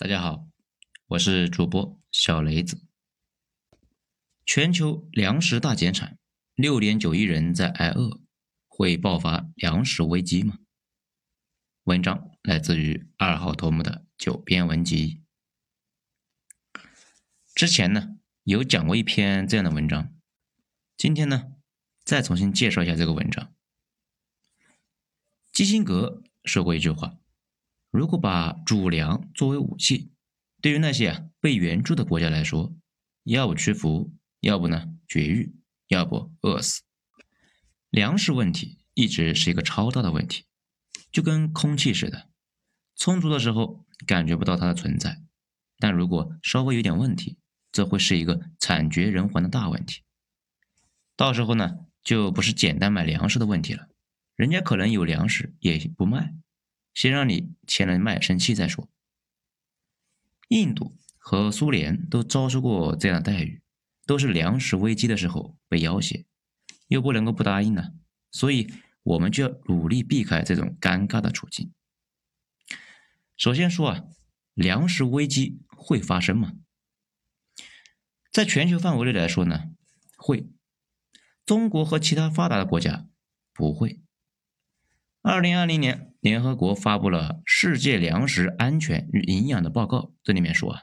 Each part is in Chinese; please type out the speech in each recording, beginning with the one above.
大家好，我是主播小雷子。全球粮食大减产，六点九亿人在挨饿，会爆发粮食危机吗？文章来自于二号头目的九编文集。之前呢有讲过一篇这样的文章，今天呢再重新介绍一下这个文章。基辛格说过一句话。如果把主粮作为武器，对于那些被援助的国家来说，要不屈服，要不呢绝育，要不饿死。粮食问题一直是一个超大的问题，就跟空气似的，充足的时候感觉不到它的存在，但如果稍微有点问题，这会是一个惨绝人寰的大问题。到时候呢，就不是简单买粮食的问题了，人家可能有粮食也不卖。先让你签了卖身契再说。印度和苏联都遭受过这样的待遇，都是粮食危机的时候被要挟，又不能够不答应呢，所以我们就要努力避开这种尴尬的处境。首先说啊，粮食危机会发生吗？在全球范围内来说呢，会。中国和其他发达的国家不会。二零二零年，联合国发布了《世界粮食安全与营养的报告》，这里面说啊，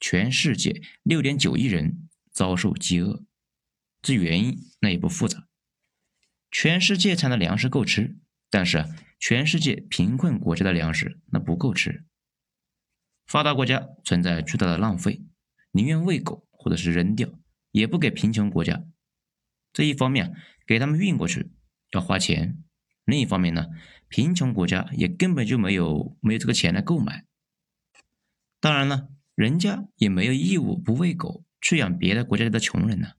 全世界六点九亿人遭受饥饿，这原因那也不复杂。全世界产的粮食够吃，但是，全世界贫困国家的粮食那不够吃。发达国家存在巨大的浪费，宁愿喂狗或者是扔掉，也不给贫穷国家。这一方面给他们运过去要花钱。另一方面呢，贫穷国家也根本就没有没有这个钱来购买。当然了，人家也没有义务不喂狗去养别的国家的穷人呢。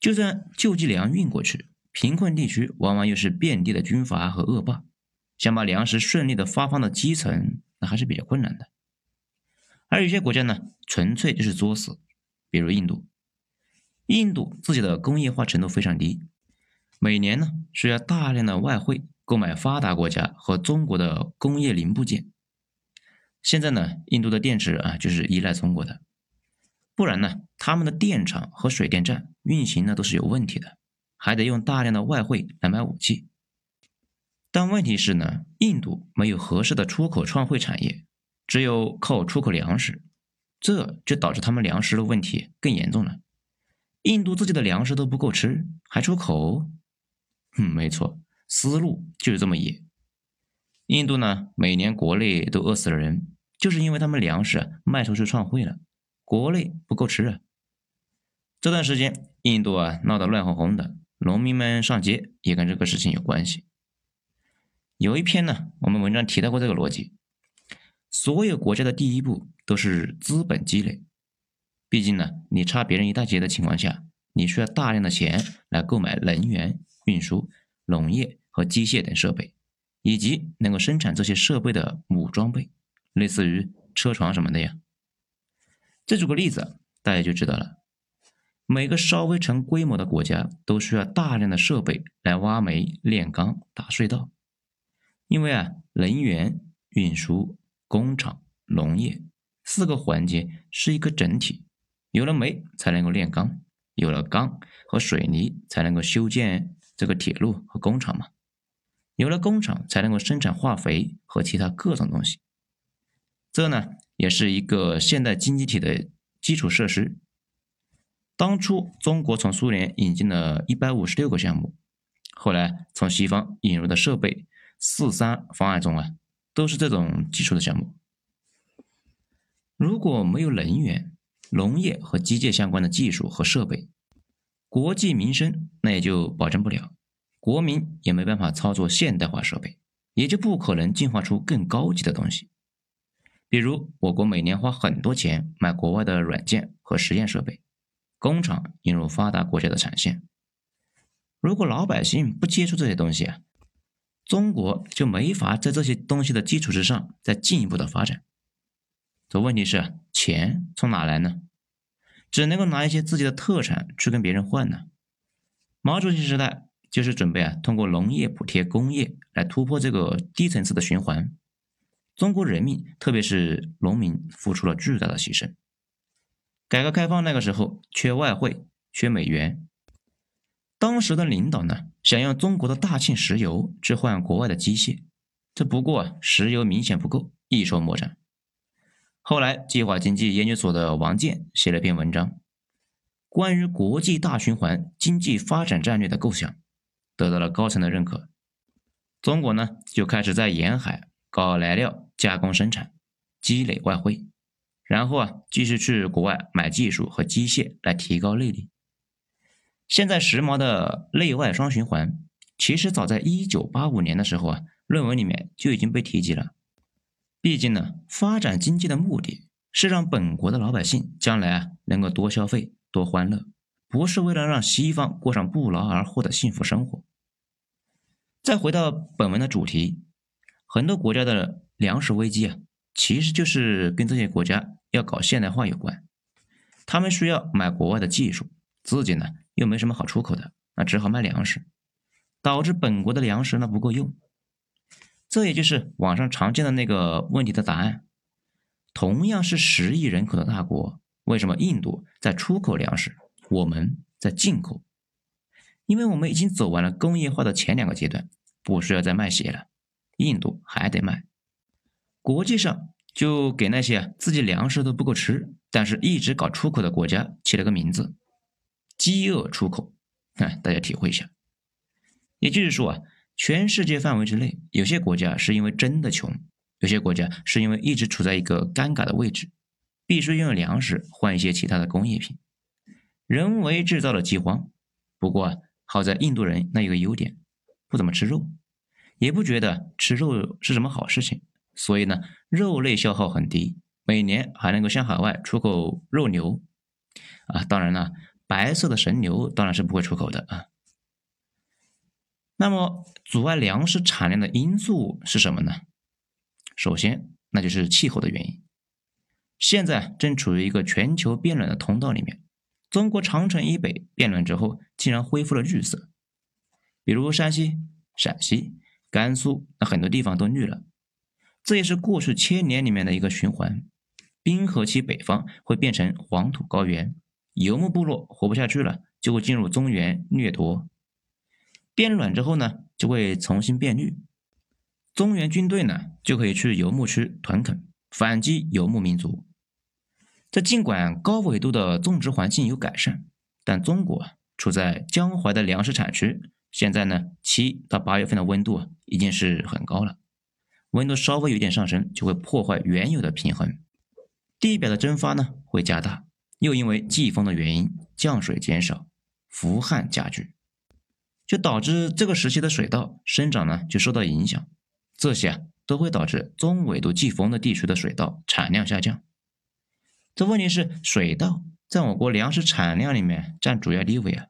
就算救济粮运过去，贫困地区往往又是遍地的军阀和恶霸，想把粮食顺利的发放到基层，那还是比较困难的。而有些国家呢，纯粹就是作死，比如印度。印度自己的工业化程度非常低。每年呢，需要大量的外汇购买发达国家和中国的工业零部件。现在呢，印度的电池啊，就是依赖中国的，不然呢，他们的电厂和水电站运行呢都是有问题的，还得用大量的外汇来买武器。但问题是呢，印度没有合适的出口创汇产业，只有靠出口粮食，这就导致他们粮食的问题更严重了。印度自己的粮食都不够吃，还出口？嗯，没错，思路就是这么野。印度呢，每年国内都饿死了人，就是因为他们粮食卖出去创汇了，国内不够吃啊。这段时间，印度啊闹得乱哄哄的，农民们上街也跟这个事情有关系。有一篇呢，我们文章提到过这个逻辑：所有国家的第一步都是资本积累，毕竟呢，你差别人一大截的情况下，你需要大量的钱来购买能源。运输、农业和机械等设备，以及能够生产这些设备的母装备，类似于车床什么的呀。这举个例子，大家就知道了。每个稍微成规模的国家都需要大量的设备来挖煤、炼钢、打隧道，因为啊，能源、运输、工厂、农业四个环节是一个整体，有了煤才能够炼钢，有了钢和水泥才能够修建。这个铁路和工厂嘛，有了工厂才能够生产化肥和其他各种东西。这呢，也是一个现代经济体的基础设施。当初中国从苏联引进了一百五十六个项目，后来从西方引入的设备“四三”方案中啊，都是这种基础的项目。如果没有能源、农业和机械相关的技术和设备，国计民生那也就保证不了，国民也没办法操作现代化设备，也就不可能进化出更高级的东西。比如，我国每年花很多钱买国外的软件和实验设备，工厂引入发达国家的产线。如果老百姓不接触这些东西啊，中国就没法在这些东西的基础之上再进一步的发展。这问题是，钱从哪来呢？只能够拿一些自己的特产去跟别人换呢。毛主席时代就是准备啊，通过农业补贴工业来突破这个低层次的循环。中国人民，特别是农民，付出了巨大的牺牲。改革开放那个时候，缺外汇，缺美元，当时的领导呢，想用中国的大庆石油去换国外的机械，这不过石油明显不够，一筹莫展。后来，计划经济研究所的王健写了篇文章，关于国际大循环经济发展战略的构想，得到了高层的认可。中国呢，就开始在沿海搞来料加工生产，积累外汇，然后啊，继续去国外买技术和机械来提高内力。现在时髦的内外双循环，其实早在一九八五年的时候啊，论文里面就已经被提及了。毕竟呢，发展经济的目的是让本国的老百姓将来啊能够多消费、多欢乐，不是为了让西方过上不劳而获的幸福生活。再回到本文的主题，很多国家的粮食危机啊，其实就是跟这些国家要搞现代化有关。他们需要买国外的技术，自己呢又没什么好出口的，那只好卖粮食，导致本国的粮食呢不够用。这也就是网上常见的那个问题的答案。同样是十亿人口的大国，为什么印度在出口粮食，我们在进口？因为我们已经走完了工业化的前两个阶段，不需要再卖血了。印度还得卖，国际上就给那些自己粮食都不够吃，但是一直搞出口的国家起了个名字——饥饿出口。看，大家体会一下。也就是说啊，全世界范围之内，有些国家是因为真的穷，有些国家是因为一直处在一个尴尬的位置，必须用粮食换一些其他的工业品，人为制造了饥荒。不过，好在印度人那有个优点，不怎么吃肉，也不觉得吃肉是什么好事情，所以呢，肉类消耗很低，每年还能够向海外出口肉牛，啊，当然了，白色的神牛当然是不会出口的啊。那么，阻碍粮食产量的因素是什么呢？首先，那就是气候的原因。现在正处于一个全球变暖的通道里面。中国长城以北变暖之后，竟然恢复了绿色，比如山西、陕西、甘肃，那很多地方都绿了。这也是过去千年里面的一个循环。冰河期北方会变成黄土高原，游牧部落活不下去了，就会进入中原掠夺。变暖之后呢，就会重新变绿，中原军队呢就可以去游牧区屯垦，反击游牧民族。这尽管高纬度的种植环境有改善，但中国处在江淮的粮食产区，现在呢，七到八月份的温度已经是很高了，温度稍微有点上升，就会破坏原有的平衡，地表的蒸发呢会加大，又因为季风的原因，降水减少，伏旱加剧，就导致这个时期的水稻生长呢就受到影响，这些啊都会导致中纬度季风的地区的水稻产量下降。这问题是水稻在我国粮食产量里面占主要地位啊，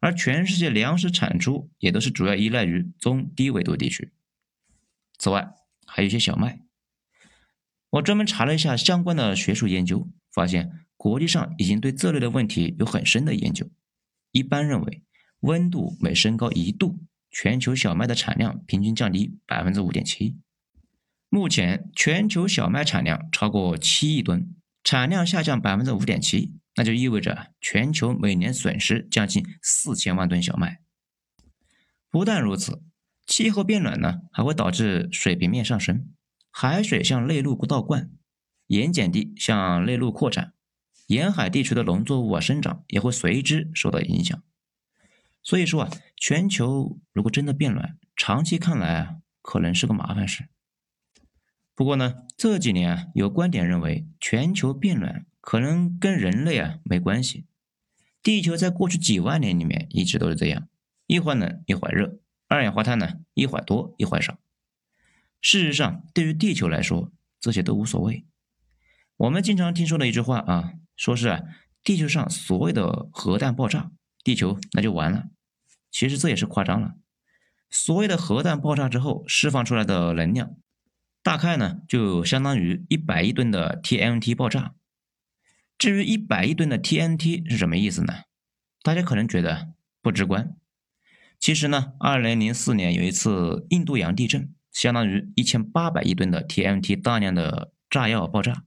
而全世界粮食产出也都是主要依赖于中低纬度地区。此外，还有一些小麦。我专门查了一下相关的学术研究，发现国际上已经对这类的问题有很深的研究。一般认为，温度每升高一度，全球小麦的产量平均降低百分之五点七。目前，全球小麦产量超过七亿吨。产量下降百分之五点七，那就意味着全球每年损失将近四千万吨小麦。不但如此，气候变暖呢，还会导致水平面上升，海水向内陆倒灌，盐碱地向内陆扩展，沿海地区的农作物啊生长也会随之受到影响。所以说啊，全球如果真的变暖，长期看来啊，可能是个麻烦事。不过呢，这几年啊，有观点认为全球变暖可能跟人类啊没关系。地球在过去几万年里面一直都是这样，一会儿冷一会儿热，二氧化碳呢一会儿多一会儿少。事实上，对于地球来说，这些都无所谓。我们经常听说的一句话啊，说是啊，地球上所谓的核弹爆炸，地球那就完了。其实这也是夸张了。所谓的核弹爆炸之后释放出来的能量。大概呢，就相当于一百亿吨的 TNT 爆炸。至于一百亿吨的 TNT 是什么意思呢？大家可能觉得不直观。其实呢，二零零四年有一次印度洋地震，相当于一千八百亿吨的 TNT 大量的炸药爆炸。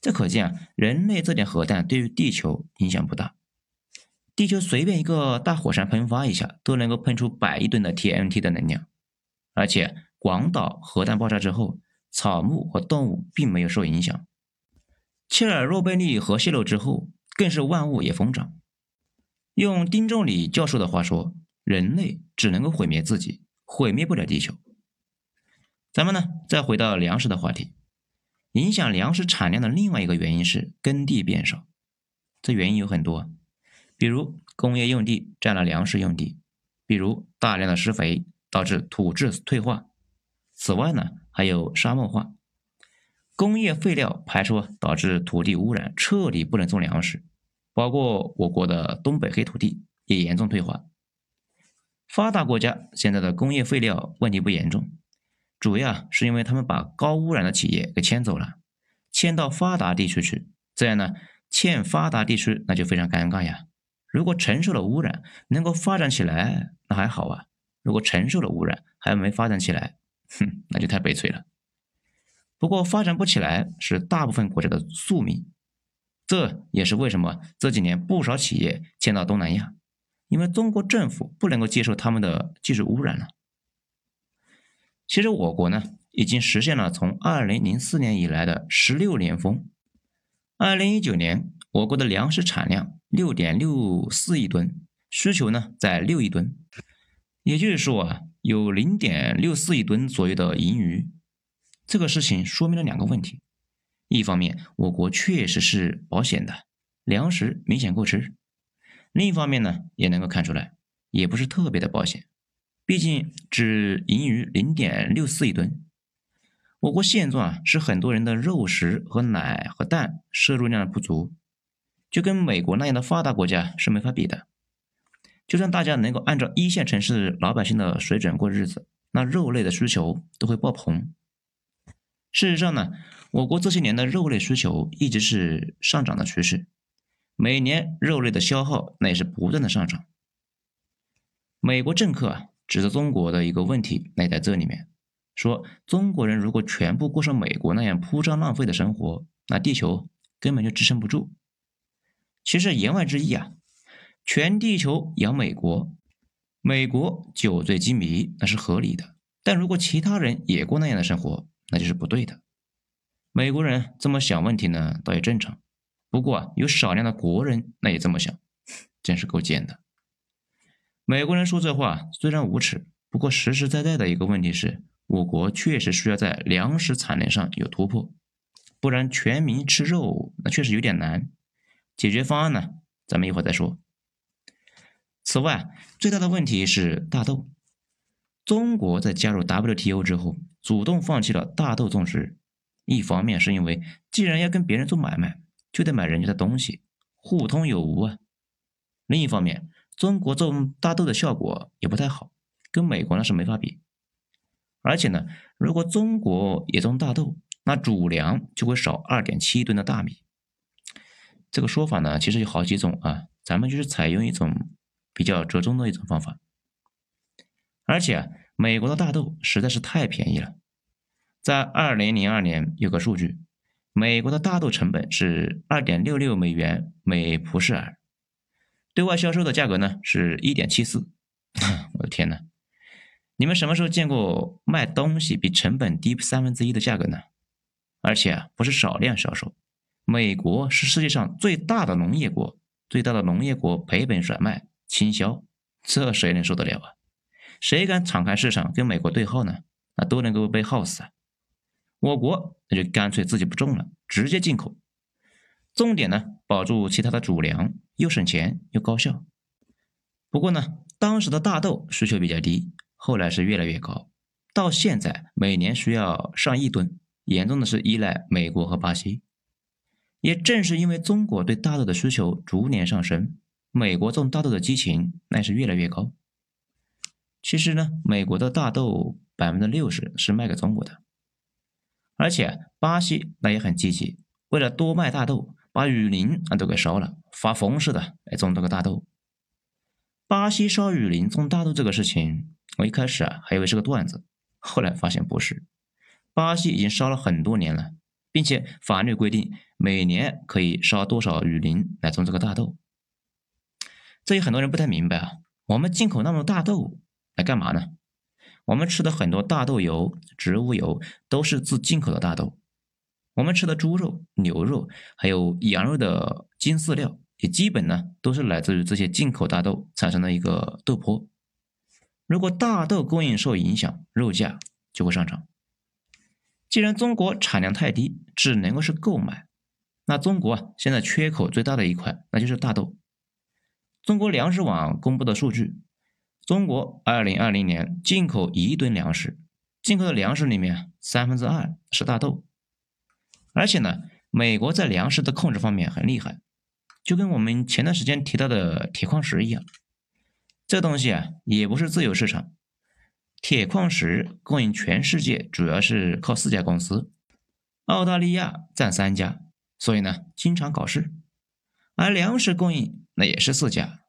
这可见啊，人类这点核弹对于地球影响不大。地球随便一个大火山喷发一下，都能够喷出百亿吨的 TNT 的能量。而且广岛核弹爆炸之后，草木和动物并没有受影响。切尔诺贝利核泄漏之后，更是万物也疯长。用丁仲礼教授的话说，人类只能够毁灭自己，毁灭不了地球。咱们呢，再回到粮食的话题。影响粮食产量的另外一个原因是耕地变少，这原因有很多，比如工业用地占了粮食用地，比如大量的施肥导致土质退化，此外呢还有沙漠化，工业废料排出导致土地污染，彻底不能种粮食，包括我国的东北黑土地也严重退化。发达国家现在的工业废料问题不严重。主要是因为他们把高污染的企业给迁走了，迁到发达地区去，这样呢，欠发达地区那就非常尴尬呀。如果承受了污染，能够发展起来，那还好啊；如果承受了污染还没发展起来，哼，那就太悲催了。不过发展不起来是大部分国家的宿命，这也是为什么这几年不少企业迁到东南亚，因为中国政府不能够接受他们的技术污染了。其实我国呢，已经实现了从二零零四年以来的十六连丰。二零一九年，我国的粮食产量六点六四亿吨，需求呢在六亿吨，也就是说啊，有零点六四亿吨左右的盈余。这个事情说明了两个问题：一方面，我国确实是保险的，粮食明显够吃；另一方面呢，也能够看出来，也不是特别的保险。毕竟只盈余零点六四亿吨，我国现状啊是很多人的肉食和奶和蛋摄入量的不足，就跟美国那样的发达国家是没法比的。就算大家能够按照一线城市老百姓的水准过日子，那肉类的需求都会爆棚。事实上呢，我国这些年的肉类需求一直是上涨的趋势，每年肉类的消耗那也是不断的上涨。美国政客啊。指责中国的一个问题，那在这里面说，中国人如果全部过上美国那样铺张浪费的生活，那地球根本就支撑不住。其实言外之意啊，全地球养美国，美国酒醉金迷那是合理的。但如果其他人也过那样的生活，那就是不对的。美国人这么想问题呢，倒也正常。不过，有少量的国人那也这么想，真是够贱的。美国人说这话虽然无耻，不过实实在在的一个问题是，我国确实需要在粮食产能上有突破，不然全民吃肉那确实有点难。解决方案呢，咱们一会儿再说。此外，最大的问题是大豆。中国在加入 WTO 之后，主动放弃了大豆种植，一方面是因为既然要跟别人做买卖，就得买人家的东西，互通有无啊。另一方面，中国种大豆的效果也不太好，跟美国那是没法比。而且呢，如果中国也种大豆，那主粮就会少二点七吨的大米。这个说法呢，其实有好几种啊，咱们就是采用一种比较折中的一种方法。而且啊美国的大豆实在是太便宜了，在二零零二年有个数据，美国的大豆成本是二点六六美元每蒲式尔。对外销售的价格呢是一点七四，我的天呐，你们什么时候见过卖东西比成本低三分之一的价格呢？而且啊，不是少量销售。美国是世界上最大的农业国，最大的农业国赔本甩卖倾销，这谁能受得了啊？谁敢敞开市场跟美国对号呢？那都能够被耗死啊！我国那就干脆自己不种了，直接进口。重点呢，保住其他的主粮，又省钱又高效。不过呢，当时的大豆需求比较低，后来是越来越高，到现在每年需要上亿吨，严重的是依赖美国和巴西。也正是因为中国对大豆的需求逐年上升，美国种大豆的激情那是越来越高。其实呢，美国的大豆百分之六十是卖给中国的，而且巴西那也很积极，为了多卖大豆。把雨林啊都给烧了，发疯似的来种这个大豆。巴西烧雨林种大豆这个事情，我一开始啊还以为是个段子，后来发现不是，巴西已经烧了很多年了，并且法律规定每年可以烧多少雨林来种这个大豆。这有很多人不太明白啊，我们进口那么多大豆来干嘛呢？我们吃的很多大豆油、植物油都是自进口的大豆，我们吃的猪肉、牛肉还有羊肉的精饲料，也基本呢都是来自于这些进口大豆产生的一个豆粕。如果大豆供应受影响，肉价就会上涨。既然中国产量太低，只能够是购买，那中国现在缺口最大的一块，那就是大豆。中国粮食网公布的数据，中国二零二零年进口一亿吨粮食，进口的粮食里面三分之二是大豆。而且呢，美国在粮食的控制方面很厉害，就跟我们前段时间提到的铁矿石一样，这东西啊也不是自由市场，铁矿石供应全世界主要是靠四家公司，澳大利亚占三家，所以呢经常搞事，而粮食供应。那也是四家：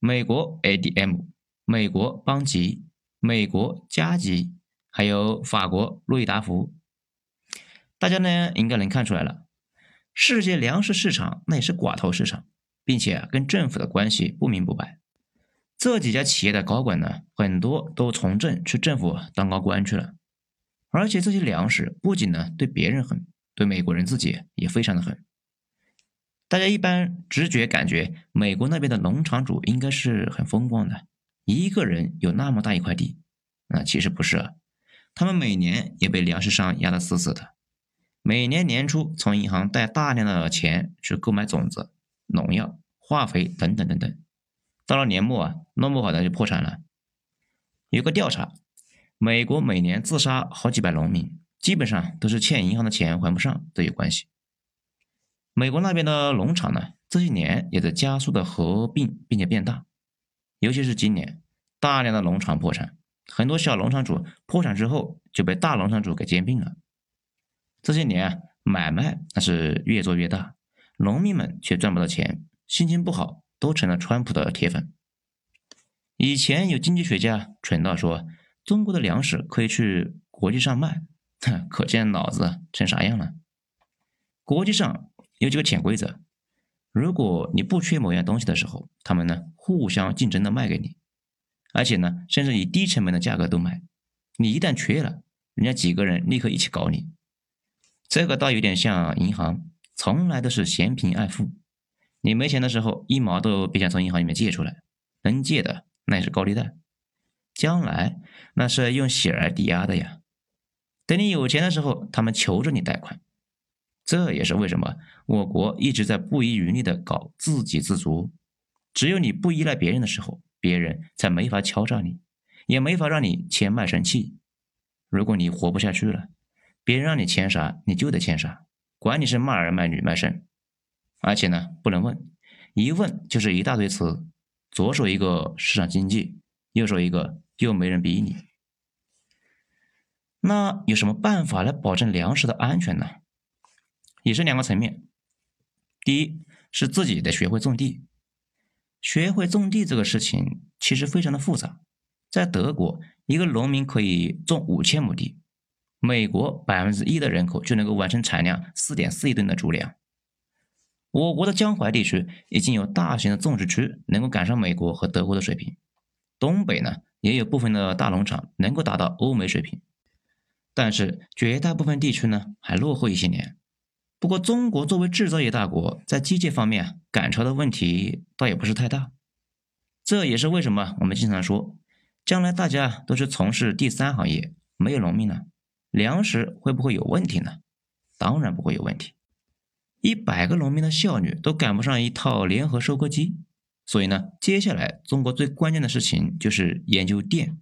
美国 ADM、美国邦吉、美国加吉，还有法国路易达福。大家呢应该能看出来了，世界粮食市场那也是寡头市场，并且跟政府的关系不明不白。这几家企业的高管呢，很多都从政去政府当高官去了。而且这些粮食不仅呢对别人狠，对美国人自己也非常的狠。大家一般直觉感觉，美国那边的农场主应该是很风光的，一个人有那么大一块地。那其实不是啊，他们每年也被粮食商压得死死的。每年年初从银行贷大量的钱去购买种子、农药、化肥等等等等，到了年末啊，弄不好的就破产了。有个调查，美国每年自杀好几百农民，基本上都是欠银行的钱还不上都有关系。美国那边的农场呢，这些年也在加速的合并并且变大，尤其是今年，大量的农场破产，很多小农场主破产之后就被大农场主给兼并了。这些年啊，买卖那是越做越大，农民们却赚不到钱，心情不好，都成了川普的铁粉。以前有经济学家蠢到说，中国的粮食可以去国际上卖，哼可见脑子成啥样了。国际上。有几个潜规则：如果你不缺某样东西的时候，他们呢互相竞争的卖给你，而且呢甚至以低成本的价格都卖。你一旦缺了，人家几个人立刻一起搞你。这个倒有点像银行，从来都是嫌贫爱富。你没钱的时候，一毛都别想从银行里面借出来，能借的那也是高利贷，将来那是用血来抵押的呀。等你有钱的时候，他们求着你贷款。这也是为什么我国一直在不遗余力的搞自给自足。只有你不依赖别人的时候，别人才没法敲诈你，也没法让你签卖身契。如果你活不下去了，别人让你签啥，你就得签啥，管你是卖儿卖女卖肾。而且呢，不能问，一问就是一大堆词，左手一个市场经济，右手一个又没人逼你。那有什么办法来保证粮食的安全呢？也是两个层面，第一是自己得学会种地，学会种地这个事情其实非常的复杂。在德国，一个农民可以种五千亩地，美国百分之一的人口就能够完成产量四点四亿吨的猪粮。我国的江淮地区已经有大型的种植区能够赶上美国和德国的水平，东北呢也有部分的大农场能够达到欧美水平，但是绝大部分地区呢还落后一些年。不过，中国作为制造业大国，在机械方面赶超的问题倒也不是太大。这也是为什么我们经常说，将来大家都是从事第三行业，没有农民了，粮食会不会有问题呢？当然不会有问题。一百个农民的效率都赶不上一套联合收割机。所以呢，接下来中国最关键的事情就是研究电。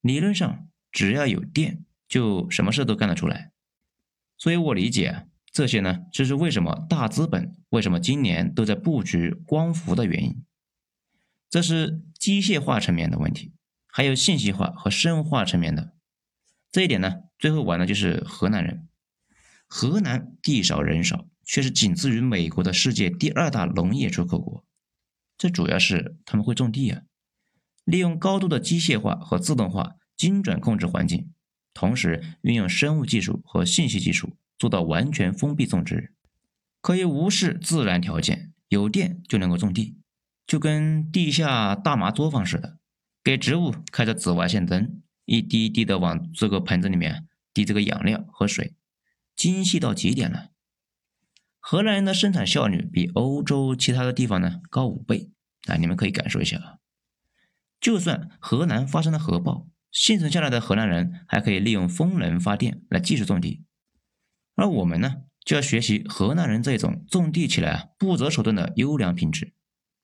理论上，只要有电，就什么事都干得出来。所以我理解。这些呢，就是为什么大资本为什么今年都在布局光伏的原因。这是机械化层面的问题，还有信息化和生物化层面的。这一点呢，最后玩的就是河南人。河南地少人少，却是仅次于美国的世界第二大农业出口国。这主要是他们会种地啊，利用高度的机械化和自动化，精准控制环境。同时运用生物技术和信息技术做到完全封闭种植，可以无视自然条件，有电就能够种地，就跟地下大麻作坊似的，给植物开着紫外线灯，一滴一滴的往这个盆子里面滴这个养料和水，精细到极点了。荷兰人的生产效率比欧洲其他的地方呢高五倍啊！你们可以感受一下啊。就算河南发生了核爆，幸存下来的荷兰人还可以利用风能发电来继续种地，而我们呢，就要学习河南人这种种地起来啊不择手段的优良品质。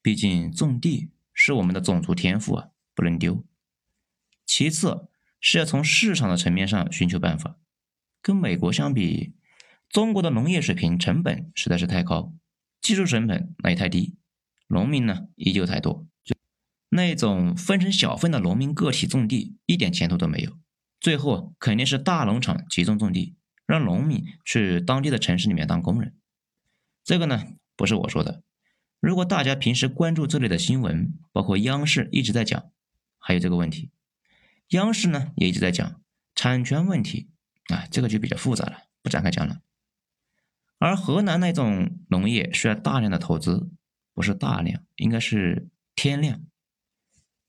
毕竟种地是我们的种族天赋啊，不能丢。其次是要从市场的层面上寻求办法。跟美国相比，中国的农业水平成本实在是太高，技术成本那也太低，农民呢依旧太多。那种分成小份的农民个体种地，一点前途都没有。最后肯定是大农场集中种地，让农民去当地的城市里面当工人。这个呢，不是我说的。如果大家平时关注这类的新闻，包括央视一直在讲，还有这个问题，央视呢也一直在讲产权问题啊，这个就比较复杂了，不展开讲了。而河南那种农业需要大量的投资，不是大量，应该是天量。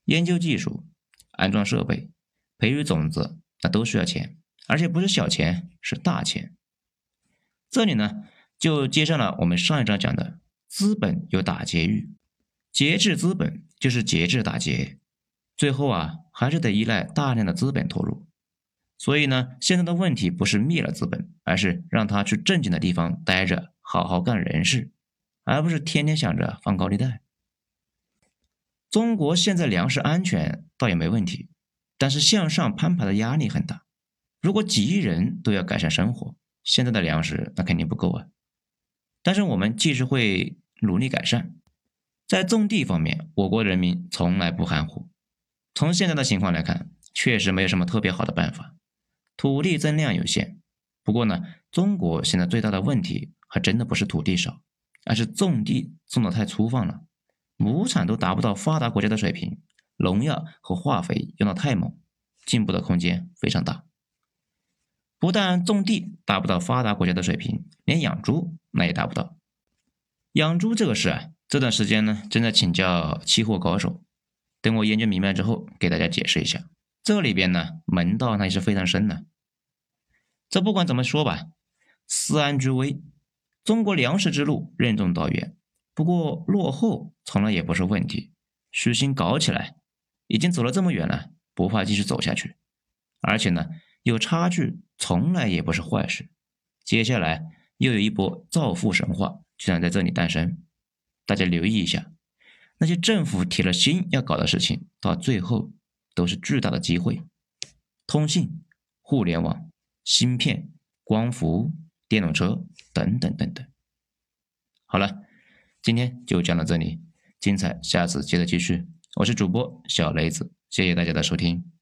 研究技术、安装设备、培育种子，那都需要钱，而且不是小钱，是大钱。这里呢，就接上了我们上一章讲的资本有打劫欲，节制资本就是节制打劫，最后啊，还是得依赖大量的资本投入。所以呢，现在的问题不是灭了资本，而是让他去正经的地方待着，好好干人事，而不是天天想着放高利贷。中国现在粮食安全倒也没问题，但是向上攀爬的压力很大。如果几亿人都要改善生活，现在的粮食那肯定不够啊。但是我们继续会努力改善，在种地方面，我国人民从来不含糊。从现在的情况来看，确实没有什么特别好的办法，土地增量有限。不过呢，中国现在最大的问题还真的不是土地少，而是种地种的太粗放了。亩产都达不到发达国家的水平，农药和化肥用的太猛，进步的空间非常大。不但种地达不到发达国家的水平，连养猪那也达不到。养猪这个事啊，这段时间呢正在请教期货高手，等我研究明白之后给大家解释一下。这里边呢门道那也是非常深的。这不管怎么说吧，思安居危，中国粮食之路任重道远。不过落后从来也不是问题，虚心搞起来，已经走了这么远了，不怕继续走下去。而且呢，有差距从来也不是坏事。接下来又有一波造富神话就将在这里诞生，大家留意一下，那些政府铁了心要搞的事情，到最后都是巨大的机会。通信、互联网、芯片、光伏、电动车等等等等。好了。今天就讲到这里，精彩下次接着继续。我是主播小雷子，谢谢大家的收听。